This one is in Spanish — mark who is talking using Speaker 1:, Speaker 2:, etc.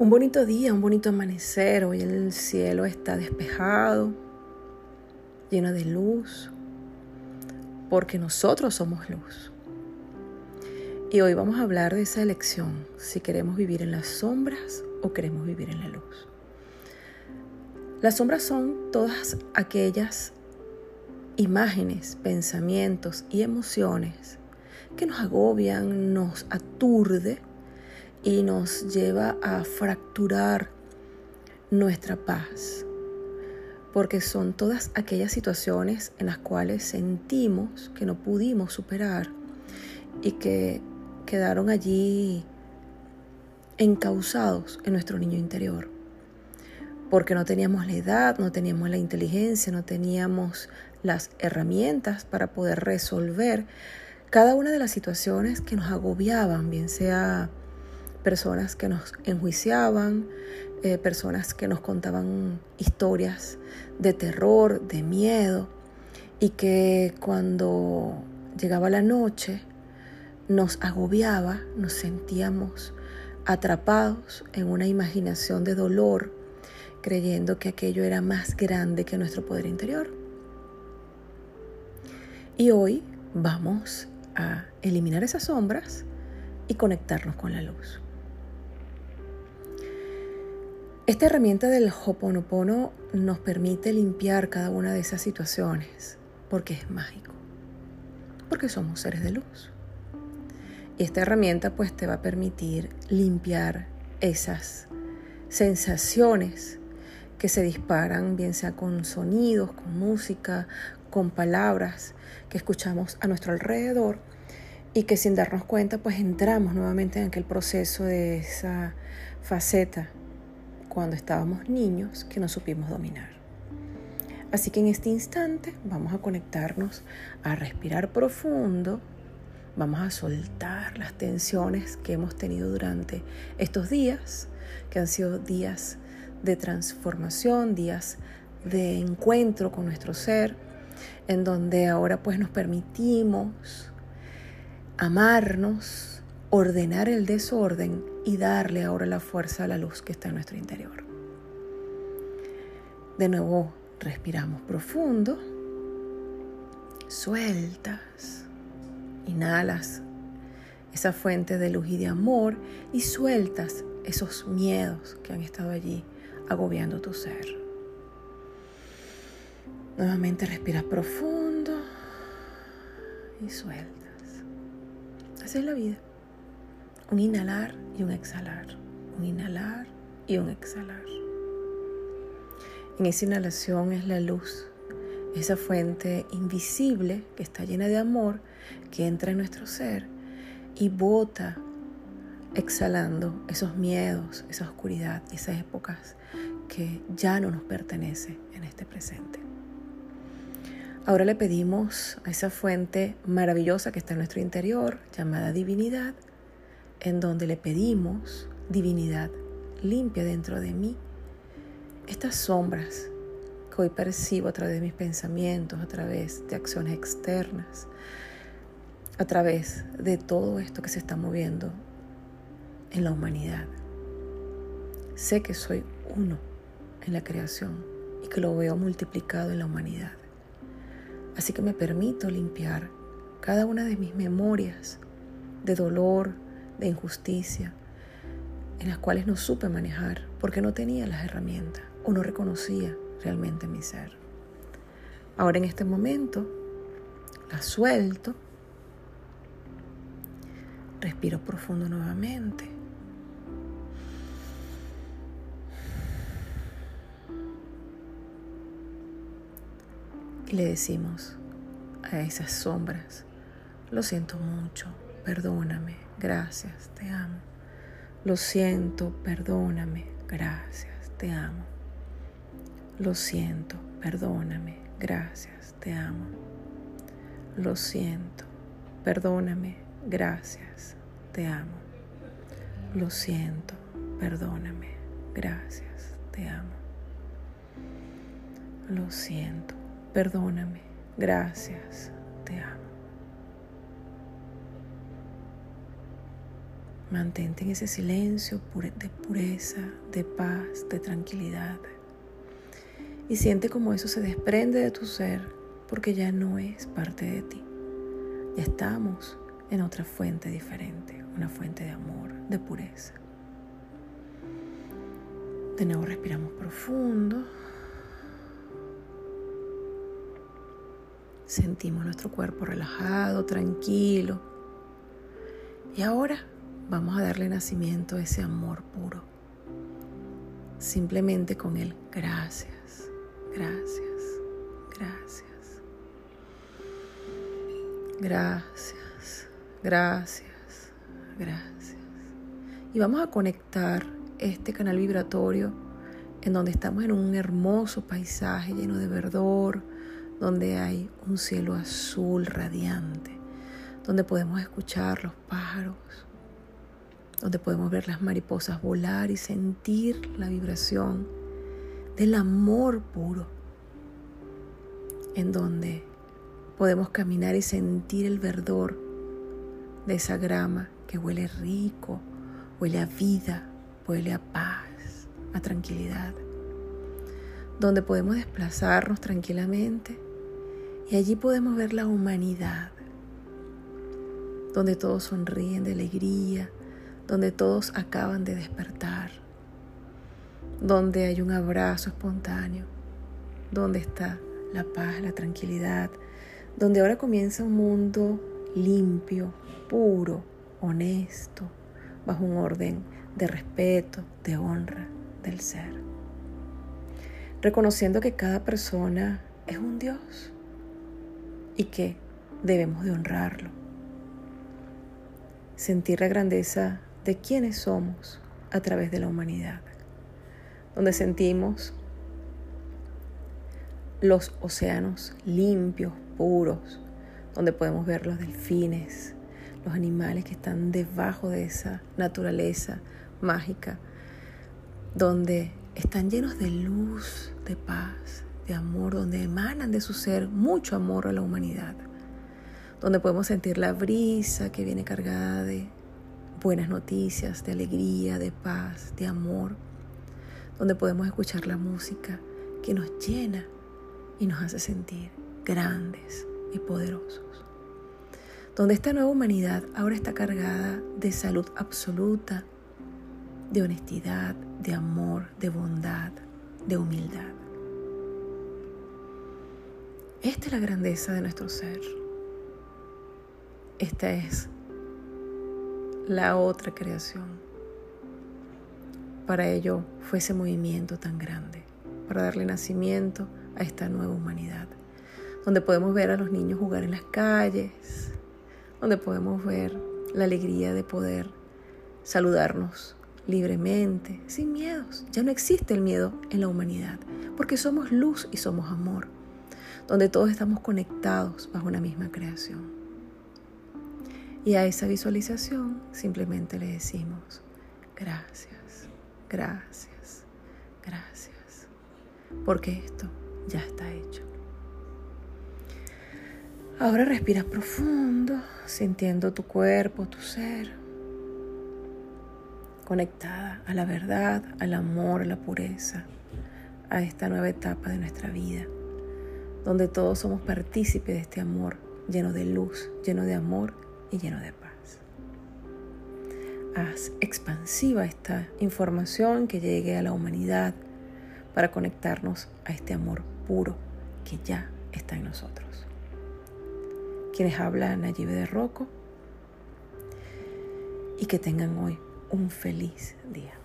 Speaker 1: Un bonito día, un bonito amanecer. Hoy el cielo está despejado, lleno de luz, porque nosotros somos luz. Y hoy vamos a hablar de esa elección, si queremos vivir en las sombras o queremos vivir en la luz. Las sombras son todas aquellas imágenes, pensamientos y emociones que nos agobian, nos aturde y nos lleva a fracturar nuestra paz, porque son todas aquellas situaciones en las cuales sentimos que no pudimos superar y que quedaron allí encausados en nuestro niño interior, porque no teníamos la edad, no teníamos la inteligencia, no teníamos las herramientas para poder resolver cada una de las situaciones que nos agobiaban, bien sea personas que nos enjuiciaban, eh, personas que nos contaban historias de terror, de miedo, y que cuando llegaba la noche nos agobiaba, nos sentíamos atrapados en una imaginación de dolor, creyendo que aquello era más grande que nuestro poder interior. Y hoy vamos a eliminar esas sombras y conectarnos con la luz. Esta herramienta del Hoponopono nos permite limpiar cada una de esas situaciones porque es mágico, porque somos seres de luz. Y esta herramienta pues te va a permitir limpiar esas sensaciones que se disparan, bien sea con sonidos, con música, con palabras que escuchamos a nuestro alrededor y que sin darnos cuenta pues entramos nuevamente en aquel proceso de esa faceta cuando estábamos niños que no supimos dominar. Así que en este instante vamos a conectarnos a respirar profundo, vamos a soltar las tensiones que hemos tenido durante estos días, que han sido días de transformación, días de encuentro con nuestro ser, en donde ahora pues nos permitimos amarnos, ordenar el desorden y darle ahora la fuerza a la luz que está en nuestro interior. De nuevo, respiramos profundo, sueltas, inhalas esa fuente de luz y de amor y sueltas esos miedos que han estado allí agobiando tu ser. Nuevamente respiras profundo y sueltas. Así es la vida. Un inhalar y un exhalar. Un inhalar y un exhalar. En esa inhalación es la luz, esa fuente invisible que está llena de amor que entra en nuestro ser y bota exhalando esos miedos, esa oscuridad esas épocas que ya no nos pertenece en este presente. Ahora le pedimos a esa fuente maravillosa que está en nuestro interior, llamada divinidad, en donde le pedimos, divinidad, limpia dentro de mí estas sombras que hoy percibo a través de mis pensamientos, a través de acciones externas, a través de todo esto que se está moviendo en la humanidad. Sé que soy uno en la creación y que lo veo multiplicado en la humanidad. Así que me permito limpiar cada una de mis memorias de dolor, de injusticia, en las cuales no supe manejar porque no tenía las herramientas o no reconocía realmente mi ser. Ahora en este momento la suelto, respiro profundo nuevamente. Y le decimos a esas sombras, lo siento mucho, perdóname, gracias, te amo. Lo siento, perdóname, gracias, te amo. Lo siento, perdóname, gracias, te amo. Lo siento, perdóname, gracias, te amo. Lo siento, perdóname, gracias, te amo. Lo siento, perdóname, gracias, te amo. Mantente en ese silencio de pureza, de paz, de tranquilidad. Y siente como eso se desprende de tu ser porque ya no es parte de ti. Ya estamos en otra fuente diferente, una fuente de amor, de pureza. De nuevo respiramos profundo. Sentimos nuestro cuerpo relajado, tranquilo. Y ahora vamos a darle nacimiento a ese amor puro. Simplemente con él, gracias, gracias, gracias. Gracias, gracias, gracias. Y vamos a conectar este canal vibratorio en donde estamos en un hermoso paisaje lleno de verdor, donde hay un cielo azul radiante, donde podemos escuchar los pájaros, donde podemos ver las mariposas volar y sentir la vibración del amor puro, en donde podemos caminar y sentir el verdor de esa grama que huele rico, huele a vida, huele a paz, a tranquilidad, donde podemos desplazarnos tranquilamente y allí podemos ver la humanidad, donde todos sonríen de alegría, donde todos acaban de despertar, donde hay un abrazo espontáneo, donde está la paz, la tranquilidad, donde ahora comienza un mundo limpio, puro, honesto, bajo un orden de respeto, de honra del ser. Reconociendo que cada persona es un Dios y que debemos de honrarlo. Sentir la grandeza de quienes somos a través de la humanidad, donde sentimos los océanos limpios, puros, donde podemos ver los delfines, los animales que están debajo de esa naturaleza mágica, donde están llenos de luz, de paz, de amor, donde emanan de su ser mucho amor a la humanidad, donde podemos sentir la brisa que viene cargada de buenas noticias, de alegría, de paz, de amor, donde podemos escuchar la música que nos llena y nos hace sentir grandes y poderosos. Donde esta nueva humanidad ahora está cargada de salud absoluta, de honestidad, de amor, de bondad, de humildad. Esta es la grandeza de nuestro ser. Esta es la otra creación. Para ello fue ese movimiento tan grande, para darle nacimiento a esta nueva humanidad, donde podemos ver a los niños jugar en las calles, donde podemos ver la alegría de poder saludarnos libremente, sin miedos. Ya no existe el miedo en la humanidad, porque somos luz y somos amor donde todos estamos conectados bajo una misma creación. Y a esa visualización simplemente le decimos, gracias, gracias, gracias, porque esto ya está hecho. Ahora respira profundo, sintiendo tu cuerpo, tu ser, conectada a la verdad, al amor, a la pureza, a esta nueva etapa de nuestra vida donde todos somos partícipes de este amor lleno de luz, lleno de amor y lleno de paz. Haz expansiva esta información que llegue a la humanidad para conectarnos a este amor puro que ya está en nosotros. Quienes hablan allí de Rocco y que tengan hoy un feliz día.